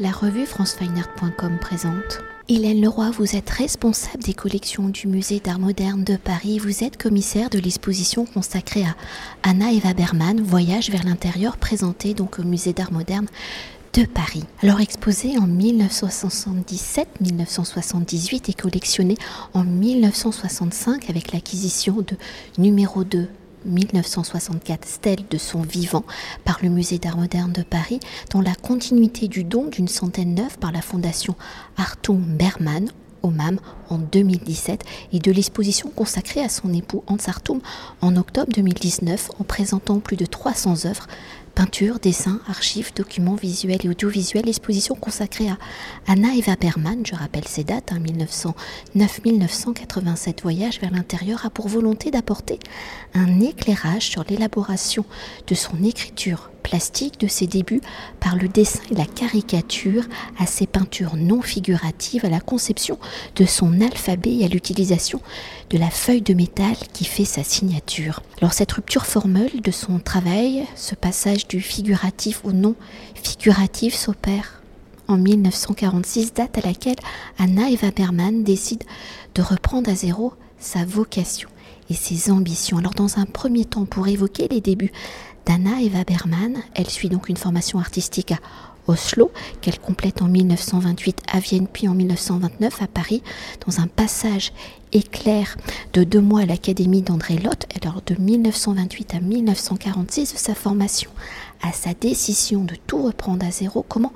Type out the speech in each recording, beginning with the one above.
La revue francefineart.com présente. Hélène Leroy, vous êtes responsable des collections du musée d'art moderne de Paris. Vous êtes commissaire de l'exposition consacrée à Anna Eva Berman, Voyage vers l'intérieur, présentée donc au musée d'art moderne de Paris. Alors exposée en 1977-1978 et collectionnée en 1965 avec l'acquisition de numéro 2 1964 stèle de son vivant par le musée d'art moderne de Paris, dans la continuité du don d'une centaine d'œuvres par la fondation Artung Berman au MAM en 2017 et de l'exposition consacrée à son époux Hans Artum en octobre 2019 en présentant plus de 300 œuvres Peinture, dessins, archives, documents visuels et audiovisuels, exposition consacrée à Anna Eva Berman, je rappelle ces dates, 1909-1987 hein, voyage vers l'intérieur, a pour volonté d'apporter un éclairage sur l'élaboration de son écriture plastique de ses débuts par le dessin et la caricature à ses peintures non figuratives, à la conception de son alphabet et à l'utilisation de la feuille de métal qui fait sa signature. Alors cette rupture formelle de son travail, ce passage du figuratif au non figuratif s'opère en 1946, date à laquelle Anna Eva Berman décide de reprendre à zéro sa vocation et ses ambitions. Alors dans un premier temps, pour évoquer les débuts d'Anna Eva Berman. Elle suit donc une formation artistique à Oslo, qu'elle complète en 1928 à Vienne, puis en 1929 à Paris, dans un passage éclair de deux mois à l'Académie d'André Lotte, alors de 1928 à 1946, de sa formation à sa décision de tout reprendre à zéro, comment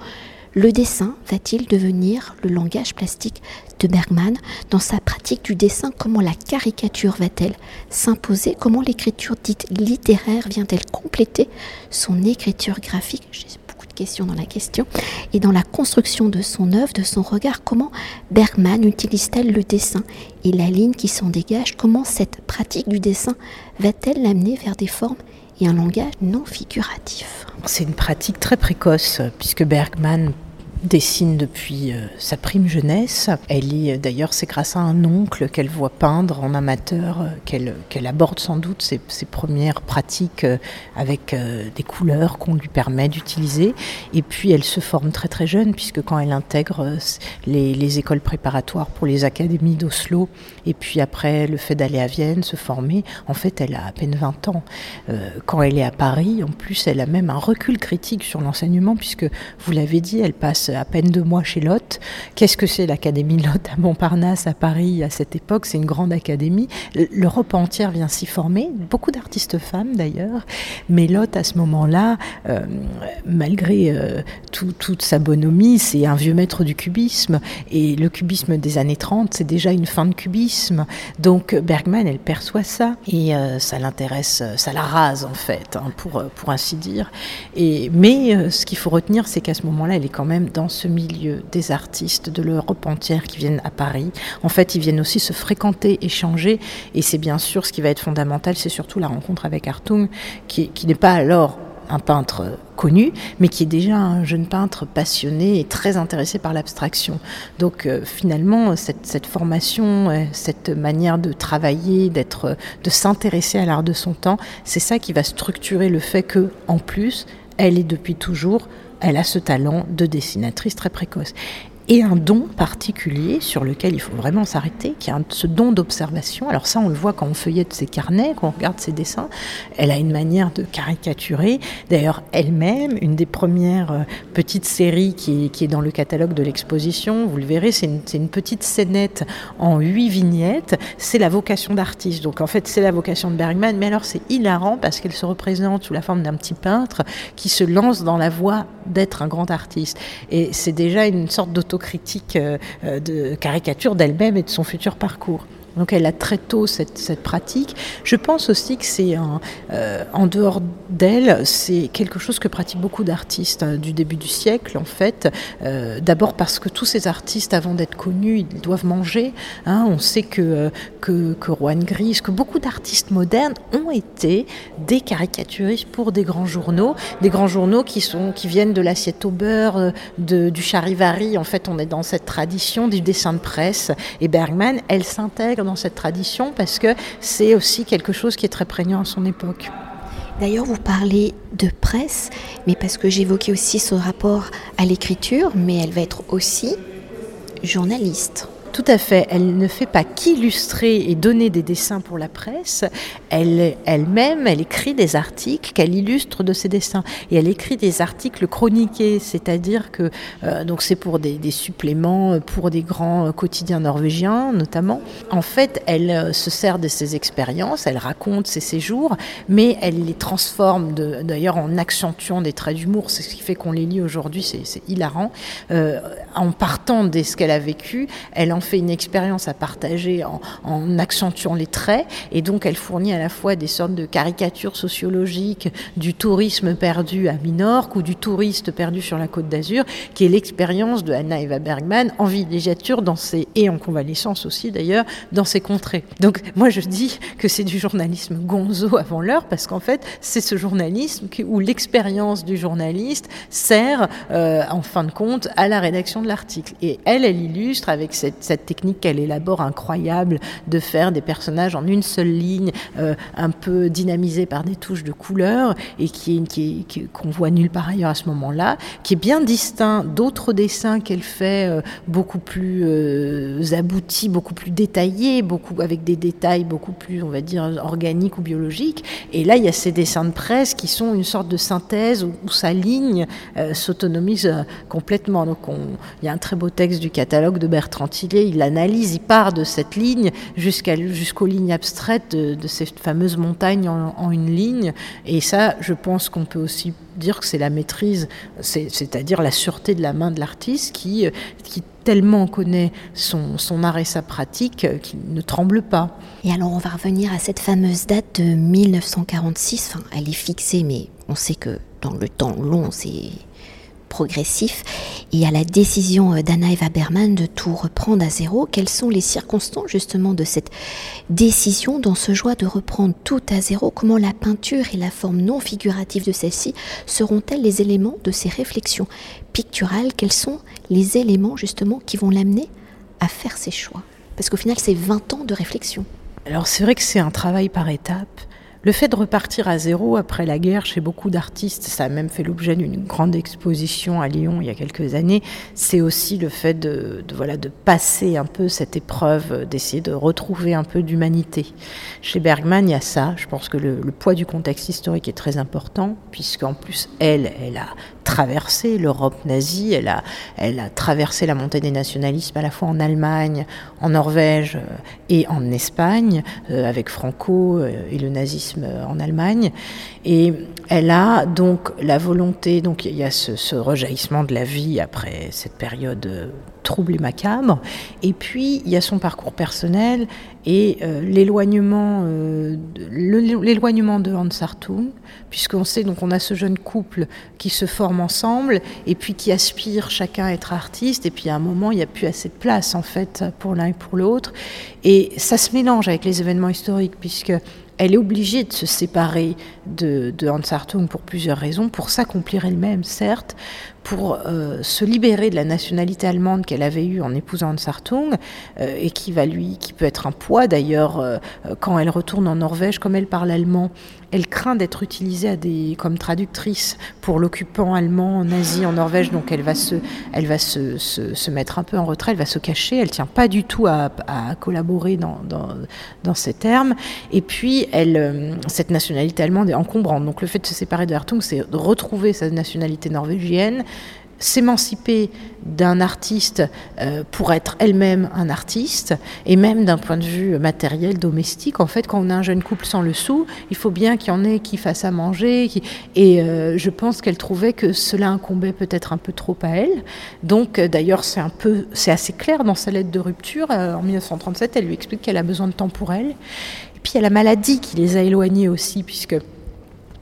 le dessin va-t-il devenir le langage plastique de Bergman dans sa pratique du dessin Comment la caricature va-t-elle s'imposer Comment l'écriture dite littéraire vient-elle compléter son écriture graphique J'ai beaucoup de questions dans la question. Et dans la construction de son œuvre, de son regard, comment Bergman utilise-t-elle le dessin et la ligne qui s'en dégage Comment cette pratique du dessin va-t-elle l'amener vers des formes et un langage non figuratif. C'est une pratique très précoce puisque Bergman dessine depuis euh, sa prime jeunesse. Elle est d'ailleurs, c'est grâce à un oncle qu'elle voit peindre en amateur euh, qu'elle qu'elle aborde sans doute ses, premières pratiques euh, avec des couleurs qu'on lui permet d'utiliser. Et puis elle se forme très très jeune puisque quand elle intègre les écoles préparatoires pour les académies d'Oslo et puis après le fait d'aller à Vienne se former, en fait elle a à peine 20 ans. quand elle est à Paris, en plus elle a même un recul critique sur l'enseignement puisque vous l'avez dit, elle passe à peine deux mois chez Lotte. Qu'est-ce que c'est l'Académie Lotte à Montparnasse, à Paris, à cette époque? C'est une grande académie. L'Europe entière vient s'y former, beaucoup d'artistes femmes d'ailleurs. Mais Lotte, à ce moment-là, euh, malgré euh, toute sa bonhomie, c'est un vieux maître du cubisme. Et le cubisme des années 30, c'est déjà une fin de cubisme. Donc Bergman, elle perçoit ça. Et euh, ça l'intéresse, ça la rase en fait, hein, pour, pour ainsi dire. Mais ce qu'il faut retenir, c'est qu'à ce moment-là, elle est quand même dans ce milieu des artistes de l'Europe entière qui viennent à Paris. En fait, ils viennent aussi se fréquenter, échanger, et c'est bien sûr ce qui va être fondamental, c'est surtout la rencontre avec Artung, qui, qui n'est pas alors un peintre connu, mais qui est déjà un jeune peintre passionné et très intéressé par l'abstraction. Donc euh, finalement, cette, cette, formation, euh, cette manière de travailler, d'être, de s'intéresser à l'art de son temps, c'est ça qui va structurer le fait que, en plus, elle est depuis toujours elle a ce talent de dessinatrice très précoce et un don particulier sur lequel il faut vraiment s'arrêter, qui est ce don d'observation. Alors ça, on le voit quand on feuillette ses carnets, quand on regarde ses dessins. Elle a une manière de caricaturer. D'ailleurs, elle-même, une des premières euh, petites séries qui est, dans le catalogue de l'exposition, vous le verrez, c'est une, une, petite scénette en huit vignettes. C'est la vocation d'artiste. Donc en fait, c'est la vocation de Bergman. Mais alors, c'est hilarant parce qu'elle se représente sous la forme d'un petit peintre qui se lance dans la voie d'être un grand artiste. Et c'est déjà une sorte d'auto critique euh, euh, de caricature d'elle-même et de son futur parcours. Donc elle a très tôt cette, cette pratique. Je pense aussi que c'est euh, en dehors d'elle, c'est quelque chose que pratiquent beaucoup d'artistes hein, du début du siècle en fait. Euh, D'abord parce que tous ces artistes, avant d'être connus, ils doivent manger. Hein. On sait que, euh, que, que Gris, que beaucoup d'artistes modernes ont été des caricaturistes pour des grands journaux, des grands journaux qui, sont, qui viennent de l'assiette au beurre, du charivari. En fait, on est dans cette tradition du dessin de presse. Et Bergman, elle s'intègre dans cette tradition parce que c'est aussi quelque chose qui est très prégnant à son époque. D'ailleurs, vous parlez de presse, mais parce que j'évoquais aussi ce rapport à l'écriture, mais elle va être aussi journaliste. Tout à fait. Elle ne fait pas qu'illustrer et donner des dessins pour la presse. Elle, elle-même, elle écrit des articles qu'elle illustre de ses dessins. Et elle écrit des articles chroniqués, c'est-à-dire que euh, donc c'est pour des, suppléments pour des grands quotidiens norvégiens, notamment. En fait, elle euh, se sert de ses expériences, elle raconte ses séjours, mais elle les transforme d'ailleurs en accentuant des traits d'humour. C'est ce qui fait qu'on les lit aujourd'hui, c'est hilarant. Euh, en partant de ce qu'elle a vécu, elle en fait une expérience à partager en, accentuant les traits, et donc elle fournit à la fois des sortes de caricatures sociologiques du tourisme perdu à Minorque ou du touriste perdu sur la côte d'Azur, qui est l'expérience de Anna Eva Bergman en villégiature dans ses, et en convalescence aussi d'ailleurs, dans ces contrées. Donc moi je dis que c'est du journalisme gonzo avant l'heure, parce qu'en fait c'est ce journalisme où l'expérience du journaliste sert euh, en fin de compte à la rédaction de l'article. Et elle, elle illustre avec cette cette technique qu'elle élabore incroyable de faire des personnages en une seule ligne, euh, un peu dynamisés par des touches de couleur et qui, qui, qu'on voit nulle part ailleurs à ce moment-là, qui est bien distinct d'autres dessins qu'elle fait euh, beaucoup plus euh, aboutis, beaucoup plus détaillés, beaucoup avec des détails beaucoup plus, on va dire, organiques ou biologiques. Et là, il y a ces dessins de presse qui sont une sorte de synthèse où, sa ligne s'autonomise complètement. Donc, il y a un très beau texte du catalogue de Bertrand Tillet il analyse, il part de cette ligne jusqu'aux lignes abstraites de, ces fameuses montagnes en, une ligne. Et ça, je pense qu'on peut aussi dire que c'est la maîtrise, c'est-à-dire la sûreté de la main de l'artiste qui, qui tellement connaît son, son art et sa pratique qu'il ne tremble pas. Et alors on va revenir à cette fameuse date de 1946. Enfin, elle est fixée, mais on sait que dans le temps long, c'est progressif et à la décision euh, d'Anna Eva Berman de tout reprendre à zéro. Quelles sont les circonstances justement de cette décision dans ce joie de reprendre tout à zéro? Comment la peinture et la forme non figurative de celle-ci seront-elles les éléments de ces réflexions picturales? Quels sont les éléments justement qui vont l'amener à faire ses choix? Parce qu'au final, c'est 20 ans de réflexion. Alors c'est vrai que c'est un travail par étapes. Le fait de repartir à zéro après la guerre chez beaucoup d'artistes, ça a même fait l'objet d'une grande exposition à Lyon il y a quelques années, c'est aussi le fait de, voilà, de passer un peu cette épreuve, d'essayer de retrouver un peu d'humanité. Chez Bergman, il y a ça. Je pense que le, le poids du contexte historique est très important, puisqu'en plus, elle, elle a traversé l'Europe nazie, elle a, elle a traversé la montée des nationalismes à la fois en Allemagne, en Norvège euh, et en Espagne, euh, avec Franco euh, et le nazisme en Allemagne. Et elle a donc la volonté, donc il y a ce, ce rejaillissement de la vie après cette période trouble et macabre. Et puis, il y a son parcours personnel et euh, l'éloignement, euh, l'éloignement de Hans Hartung, puisqu'on sait donc on a ce jeune couple qui se forme ensemble et puis qui aspire chacun à être artiste. Et puis à un moment, il n'y a plus assez de place en fait pour l'un et pour l'autre. Et ça se mélange avec les événements historiques, puisque elle est obligée de se séparer de, Hans Hartung pour plusieurs raisons, pour s'accomplir elle-même, certes, pour euh, se libérer de la nationalité allemande qu'elle avait eue en épousant Hans Hartung, euh, et qui va lui, qui peut être un poids d'ailleurs euh, quand elle retourne en Norvège, comme elle parle allemand, elle craint d'être utilisée comme traductrice pour l'occupant allemand nazi en Norvège, donc elle va, se, elle va se, se, mettre un peu en retrait, elle va se cacher, elle tient pas du tout à, à collaborer dans, dans, dans, ces termes. Et puis, elle, cette nationalité allemande est encombrante. Donc le fait de se séparer de Hartung, c'est retrouver sa nationalité norvégienne, s'émanciper d'un artiste euh, pour être elle-même un artiste, et même d'un point de vue matériel, domestique. En fait, quand on a un jeune couple sans le sou, il faut bien qu'il y en ait qui fassent à manger. Et euh, je pense qu'elle trouvait que cela incombait peut-être un peu trop à elle. Donc, euh, d'ailleurs, c'est un peu, c'est assez clair dans sa lettre de rupture. en 1937, elle lui explique qu'elle a besoin de temps pour elle. Puis, il y a la maladie qui les a éloignés aussi, puisque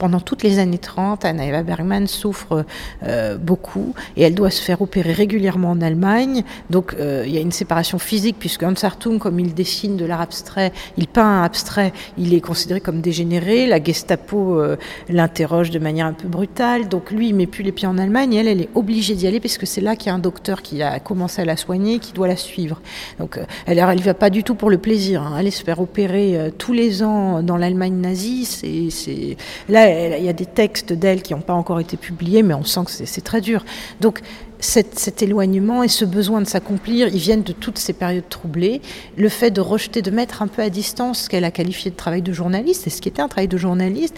pendant toutes les années 30, Anna Eva Bergman souffre euh, beaucoup et elle doit se faire opérer régulièrement en Allemagne. Donc euh, il y a une séparation physique puisque Hans Hartung, comme il dessine de l'art abstrait, il peint un abstrait, il est considéré comme dégénéré. La Gestapo euh, l'interroge de manière un peu brutale. Donc lui, il met plus les pieds en Allemagne et elle, elle est obligée d'y aller parce que c'est là qu'il y a un docteur qui a commencé à la soigner, qui doit la suivre. Donc elle, elle va pas du tout pour le plaisir. Hein. Aller se faire opérer tous les ans dans l'Allemagne nazie, c'est là il y a des textes d'elle qui n'ont pas encore été publiés, mais on sent que c'est très dur. Donc cet, éloignement et ce besoin de s'accomplir, ils viennent de toutes ces périodes troublées. Le fait de rejeter, de mettre un peu à distance ce qu'elle a qualifié de travail de journaliste, et ce qui était un travail de journaliste,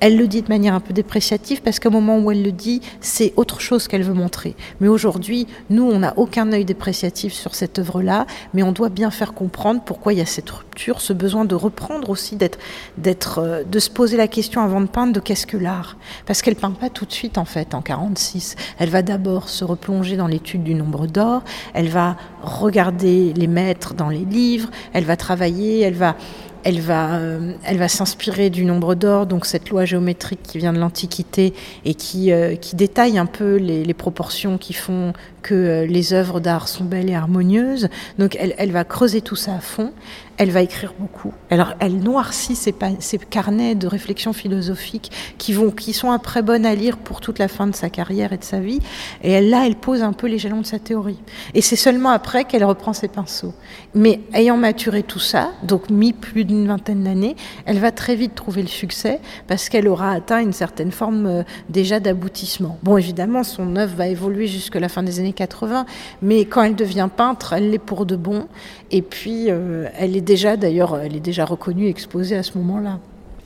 elle le dit de manière un peu dépréciative parce qu'au moment où elle le dit, c'est autre chose qu'elle veut montrer. Mais aujourd'hui, nous, on n'a aucun œil dépréciatif sur cette œuvre-là, mais on doit bien faire comprendre pourquoi il y a cette rupture, ce besoin de reprendre aussi, d'être, euh, de se poser la question avant de peindre de qu'est-ce que l'art. Parce qu'elle peint pas tout de suite en fait en 46. Elle va d'abord se replonger dans l'étude du nombre d'or. Elle va regarder les maîtres dans les livres. Elle va travailler. Elle va elle va, euh, elle va s'inspirer du nombre d'or, donc cette loi géométrique qui vient de l'Antiquité et qui, euh, détaille un peu les, les, proportions qui font que euh, les œuvres d'art sont belles et harmonieuses. Donc elle, elle va creuser tout ça à fond elle va écrire beaucoup. Alors, elle noircit ses, carnets de réflexion philosophique qui, vont, qui sont après bonnes à lire pour toute la fin de sa carrière et de sa vie. Et elle, là, elle pose un peu les jalons de sa théorie. Et c'est seulement après qu'elle reprend ses pinceaux. Mais ayant maturé tout ça, donc mis plus d'une vingtaine d'années, elle va très vite trouver le succès parce qu'elle aura atteint une certaine forme euh, déjà d'aboutissement. Bon, évidemment, son œuvre va évoluer jusqu'à la fin des années 80, mais quand elle devient peintre, elle l'est pour de bon. Et puis, euh, elle est déjà, d'ailleurs, elle est déjà reconnue, exposée à ce moment-là.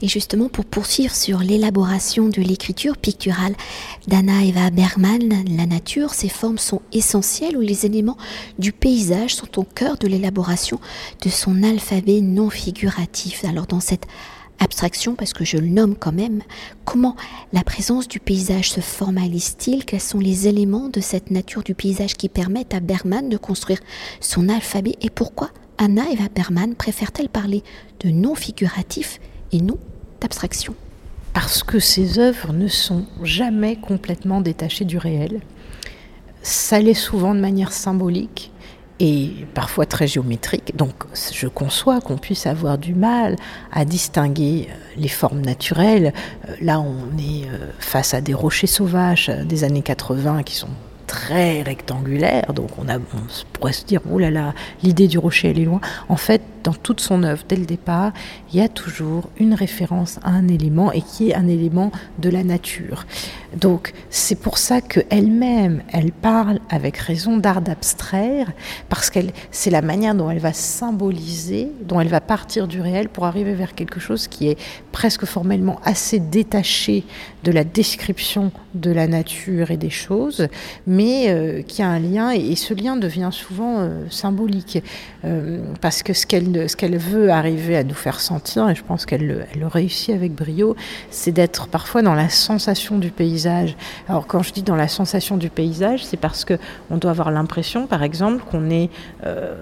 Et justement, pour poursuivre sur l'élaboration de l'écriture picturale d'Anna Eva Bergman, la nature, ses formes sont essentielles où les éléments du paysage sont au cœur de l'élaboration de son alphabet non figuratif. Alors dans cette abstraction, parce que je le nomme quand même, comment la présence du paysage se formalise-t-il? Quels sont les éléments de cette nature du paysage qui permettent à Bergman de construire son alphabet Et pourquoi Anna Eva Bergman préfère-t-elle parler de non figuratif et non d'abstraction? Parce que ses œuvres ne sont jamais complètement détachées du réel. Ça l'est souvent de manière symbolique et parfois très géométrique. Donc je conçois qu'on puisse avoir du mal à distinguer euh, les formes naturelles. Euh, là, on est euh, face à des rochers sauvages des années 80 qui sont très rectangulaires, donc on, a, on pourrait se dire, oh l'idée du rocher, elle est loin. En fait, dans toute son œuvre, dès le départ, il y a toujours une référence à un élément et qui est un élément de la nature. Donc c'est pour ça qu'elle-même, elle parle avec raison d'art d'abstraire, parce qu'elle, c'est la manière dont elle va symboliser, dont elle va partir du réel pour arriver vers quelque chose qui est presque formellement assez détaché de la description de la nature et des choses, mais euh, qui a un lien, et, ce lien devient souvent euh, symbolique, euh, parce que ce qu'elle ce qu'elle veut arriver à nous faire sentir, et je pense qu'elle le, réussit avec brio, c'est d'être parfois dans la sensation du paysage. Alors quand je dis dans la sensation du paysage, c'est parce que on doit avoir l'impression, par exemple, qu'on est euh,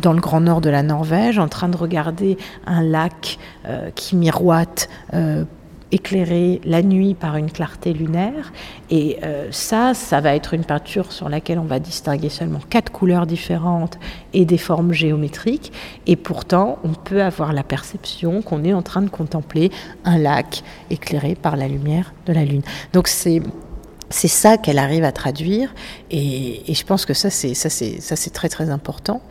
dans le grand nord de la Norvège, en train de regarder un lac euh, qui miroite euh, éclairé la nuit par une clarté lunaire. Et euh, ça, ça va être une peinture sur laquelle on va distinguer seulement quatre couleurs différentes et des formes géométriques. Et pourtant, on peut avoir la perception qu'on est en train de contempler un lac éclairé par la lumière de la lune. Donc c'est c'est ça qu'elle arrive à traduire et, et, je pense que ça c'est ça c'est très très important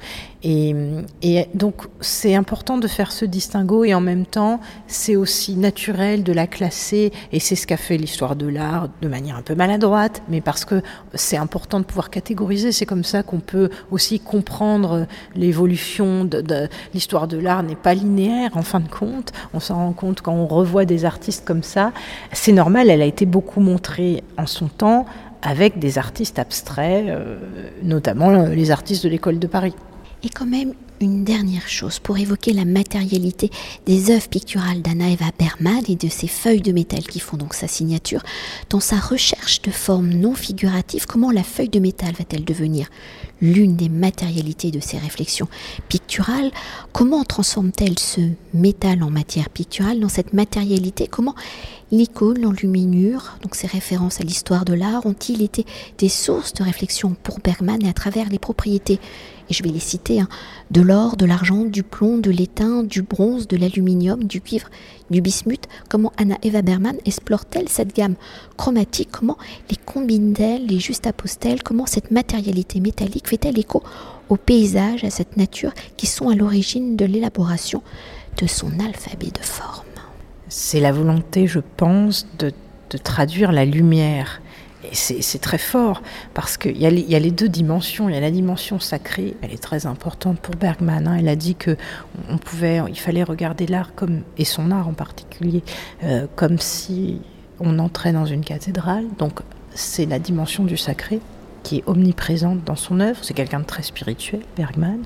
et, et donc c'est important de faire ce distinguo et en même temps c'est aussi naturel de la classer. Et c'est ce qu'a fait l'histoire de l'art de manière un peu maladroite mais parce que c'est important de pouvoir catégoriser. C'est comme ça qu'on peut aussi comprendre l'évolution de, de l'histoire de l'art n'est pas linéaire en fin de compte. On s'en rend compte quand on revoit des artistes comme ça. C'est normal elle a été beaucoup montrée en son temps avec des artistes abstraits euh, notamment les artistes de l'école de Paris et quand même une dernière chose pour évoquer la matérialité des œuvres picturales d'Anna Eva Berman et de ses feuilles de métal qui font donc sa signature. Dans sa recherche de formes non figuratives, comment la feuille de métal va-t-elle devenir l'une des matérialités de ses réflexions picturales? Comment transforme-t-elle ce métal en matière picturale dans cette matérialité? Comment l'icône, l'enluminure, donc ces références à l'histoire de l'art, ont-ils été des sources de réflexion pour Bergman et à travers les propriétés et je vais les citer, hein, de l'or, de l'argent, du plomb, de l'étain, du bronze, de l'aluminium, du cuivre, du bismuth. Comment Anna Eva Berman explore-t-elle cette gamme chromatique? Comment les combine-t-elle, les juxtapose-t-elle Comment cette matérialité métallique fait-elle écho au paysage, à cette nature qui sont à l'origine de l'élaboration de son alphabet de forme? C'est la volonté, je pense, de, traduire la lumière. C'est très fort parce qu'il y, a les deux dimensions. Il y a la dimension sacrée, elle est très importante pour Bergman. Hein. Elle a dit que on pouvait, il fallait regarder l'art comme et son art en particulier euh, comme si on entrait dans une cathédrale. Donc c'est la dimension du sacré qui est omniprésente dans son œuvre. C'est quelqu'un de très spirituel, Bergman.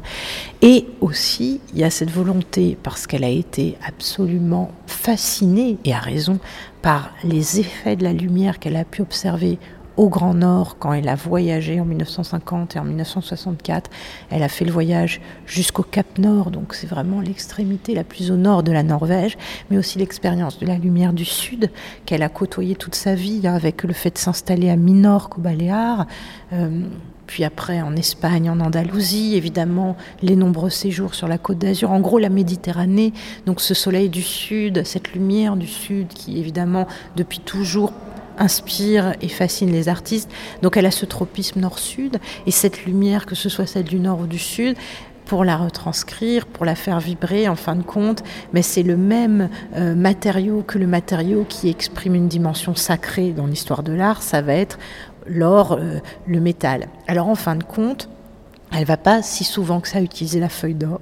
Et aussi, il y a cette volonté, parce qu'elle a été absolument fascinée, et à raison, par les effets de la lumière qu'elle a pu observer au Grand Nord quand elle a voyagé en 1950 et en 1964. Elle a fait le voyage jusqu'au Cap Nord, donc c'est vraiment l'extrémité la plus au nord de la Norvège, mais aussi l'expérience de la lumière du Sud qu'elle a côtoyé toute sa vie hein, avec le fait de s'installer à Minorque, au Baléares. Euh, puis après en Espagne, en Andalousie, évidemment les nombreux séjours sur la côte d'Azur, en gros la Méditerranée, donc ce soleil du sud, cette lumière du sud qui évidemment depuis toujours inspire et fascine les artistes. Donc elle a ce tropisme nord-sud et cette lumière, que ce soit celle du nord ou du sud, pour la retranscrire, pour la faire vibrer en fin de compte, mais c'est le même euh, matériau que le matériau qui exprime une dimension sacrée dans l'histoire de l'art, ça va être l'or, euh, le métal. Alors en fin de compte, elle va pas si souvent que ça utiliser la feuille d'or.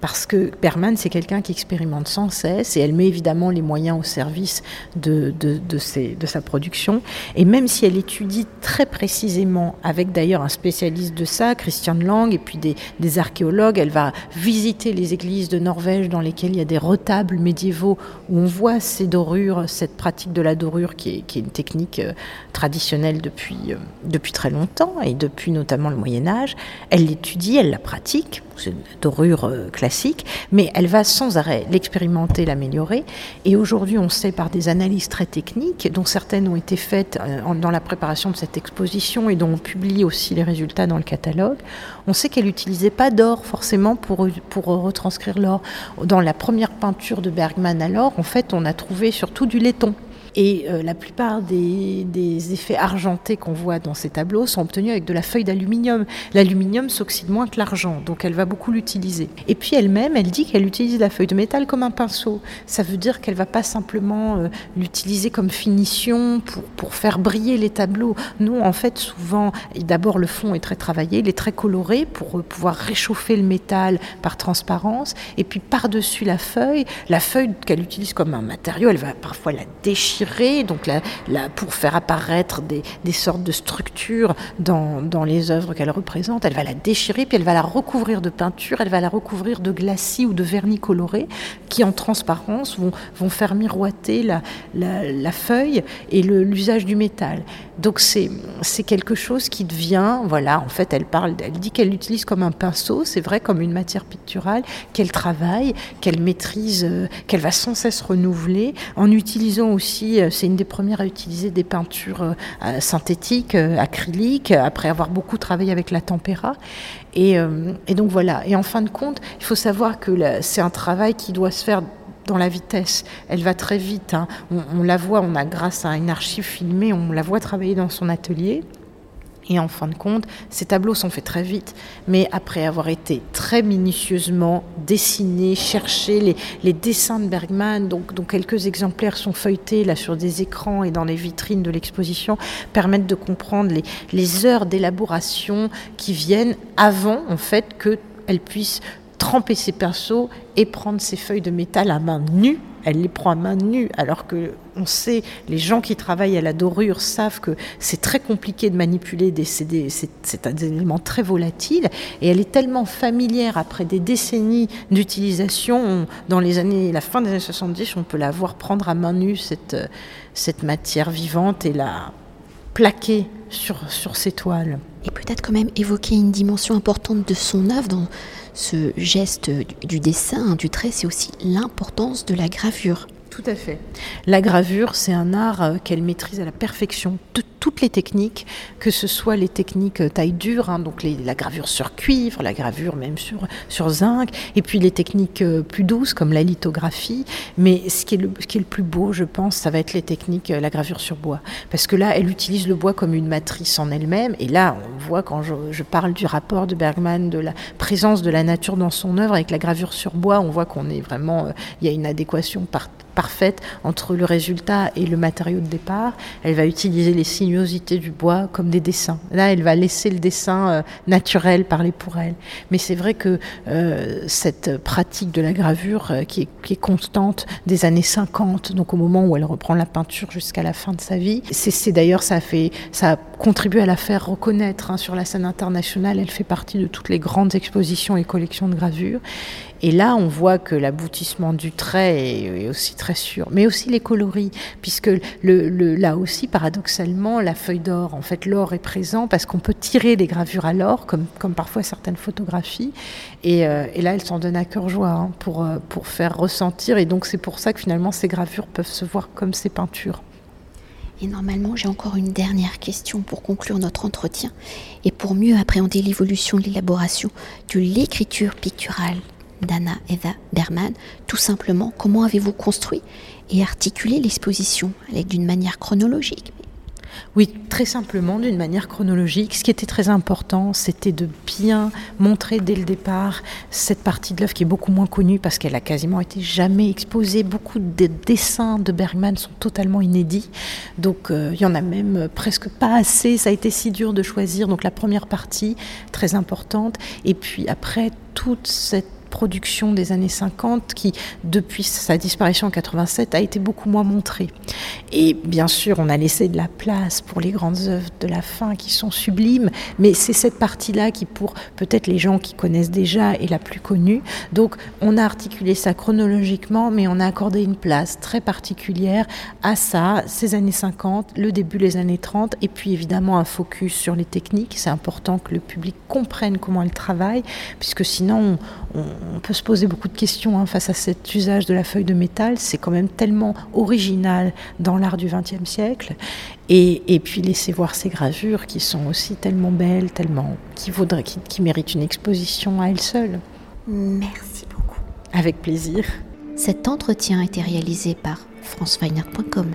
Parce que Berman, c'est quelqu'un qui expérimente sans cesse et elle met évidemment les moyens au service de, de, sa production. Et même si elle étudie très précisément, avec d'ailleurs un spécialiste de ça, Christian Lang, et puis des, archéologues, elle va visiter les églises de Norvège dans lesquelles il y a des retables médiévaux où on voit ces dorures, cette pratique de la dorure qui est, qui est une technique euh, traditionnelle depuis, euh, depuis très longtemps et depuis notamment le Moyen Âge. Elle l'étudie, elle la pratique c'est une dorure euh, classique, mais elle va sans arrêt l'expérimenter, l'améliorer. Et aujourd'hui, on sait par des analyses très techniques, dont certaines ont été faites euh, dans la préparation de cette exposition et dont on publie aussi les résultats dans le catalogue, on sait qu'elle n'utilisait pas d'or forcément pour, pour retranscrire l'or. Dans la première peinture de Bergman à l'or, en fait, on a trouvé surtout du laiton. Et euh, la plupart des, effets argentés qu'on voit dans ces tableaux sont obtenus avec de la feuille d'aluminium. L'aluminium s'oxyde moins que l'argent, donc elle va beaucoup l'utiliser. Et puis elle-même, elle dit qu'elle utilise la feuille de métal comme un pinceau. Ça veut dire qu'elle va pas simplement euh, l'utiliser comme finition pour, pour faire briller les tableaux. Non, en fait, souvent, d'abord le fond est très travaillé, il est très coloré pour euh, pouvoir réchauffer le métal par transparence. Et puis par-dessus la feuille, la feuille qu'elle utilise comme un matériau, elle va parfois la déchirer donc pour faire apparaître des, sortes de structures dans, les œuvres qu'elle représente. Elle va la déchirer, puis elle va la recouvrir de peinture, elle va la recouvrir de glacis ou de vernis coloré, qui en transparence vont, vont faire miroiter la, la, feuille et l'usage du métal. Donc c'est quelque chose qui devient, voilà, en fait, elle parle, elle dit qu'elle l'utilise comme un pinceau, c'est vrai, comme une matière picturale, qu'elle travaille, qu'elle maîtrise, euh, qu'elle va sans cesse renouveler, en utilisant aussi euh, c'est une des premières à utiliser des peintures euh, euh, synthétiques, acryliques, après avoir beaucoup travaillé avec la tempéra. Et, donc voilà. Et en fin de compte, il faut savoir que c'est un travail qui doit se faire dans la vitesse. Elle va très vite. Hein. On, on, la voit, on a grâce à une archive filmée, on la voit travailler dans son atelier. Et en fin de compte, ces tableaux sont faits très vite, mais après avoir été très minutieusement dessinés, cherchés, les, dessins de Bergman, dont quelques exemplaires sont feuilletés là sur des écrans et dans les vitrines de l'exposition, permettent de comprendre les, heures d'élaboration qui viennent avant en fait qu'elle puisse tremper ses pinceaux et prendre ses feuilles de métal à main nue elle les prend à main nue, alors que on sait, les gens qui travaillent à la dorure savent que c'est très compliqué de manipuler des CD, c'est un élément très volatile, et elle est tellement familière après des décennies d'utilisation, dans les années, la fin des années 70, on peut la voir prendre à main nue cette, cette matière vivante et la plaquer sur, sur ses toiles. Et peut-être quand même évoquer une dimension importante de son œuvre ce geste du dessin, du trait, c'est aussi l'importance de la gravure. Tout à fait. La gravure, c'est un art euh, qu'elle maîtrise à la perfection. Toutes les techniques, que ce soit les techniques euh, taille dure, hein, donc la gravure sur cuivre, la gravure même sur, sur zinc, et puis les techniques euh, plus douces comme la lithographie. Mais ce qui, est le, plus beau, je pense, ça va être les techniques, la gravure sur bois. Parce que là, elle utilise le bois comme une matrice en elle-même. Et là, on voit quand je, parle du rapport de Bergman, de la présence de la nature dans son œuvre avec la gravure sur bois, on voit qu'on est vraiment, il y a une adéquation par parfaite entre le résultat et le matériau de départ. Elle va utiliser les sinuosités du bois comme des dessins. Là, elle va laisser le dessin euh, naturel parler pour elle. Mais c'est vrai que euh, cette pratique de la gravure euh, qui, est, constante des années 50, donc au moment où elle reprend la peinture jusqu'à la fin de sa vie, c'est d'ailleurs ça a fait ça a contribué à la faire reconnaître hein, sur la scène internationale. Elle fait partie de toutes les grandes expositions et collections de gravures. Et là, on voit que l'aboutissement du trait est, aussi très sûr, mais aussi les coloris, puisque là aussi, paradoxalement, la feuille d'or, en fait, l'or est présent parce qu'on peut tirer des gravures à l'or, comme, comme parfois certaines photographies. Et, euh, là, elle s'en donne à cœur joie hein, pour, euh, pour faire ressentir. Et donc, c'est pour ça que finalement, ces gravures peuvent se voir comme ces peintures. Et normalement, j'ai encore une dernière question pour conclure notre entretien et pour mieux appréhender l'évolution de l'élaboration de l'écriture picturale d'Anna Eva Berman. Tout simplement, comment avez-vous construit et articulé l'exposition? D'une manière chronologique oui, très simplement, d'une manière chronologique. Ce qui était très important, c'était de bien montrer dès le départ cette partie de l'œuvre qui est beaucoup moins connue parce qu'elle a quasiment été jamais exposée. Beaucoup de dessins de Bergman sont totalement inédits. Donc, euh, il y en a même presque pas assez. Ça a été si dur de choisir. Donc, la première partie, très importante. Et puis après, toute cette production des années 50 qui, depuis sa disparition en 87, a été beaucoup moins montrée. Et bien sûr, on a laissé de la place pour les grandes œuvres de la fin qui sont sublimes, mais c'est cette partie-là qui, pour peut-être les gens qui connaissent déjà, est la plus connue. Donc, on a articulé ça chronologiquement, mais on a accordé une place très particulière à ça, ces années 50, le début des années 30, et puis évidemment un focus sur les techniques. C'est important que le public comprenne comment elles travaillent, puisque sinon, on, peut se poser beaucoup de questions hein, face à cet usage de la feuille de métal. C'est quand même tellement original dans l'art du XXe siècle. Et, puis laisser voir ces gravures qui sont aussi tellement belles, tellement qui, vaudrait, qui, qui méritent une exposition à elles seules. Merci beaucoup. Avec plaisir. Cet entretien a été réalisé par franceweiner.com.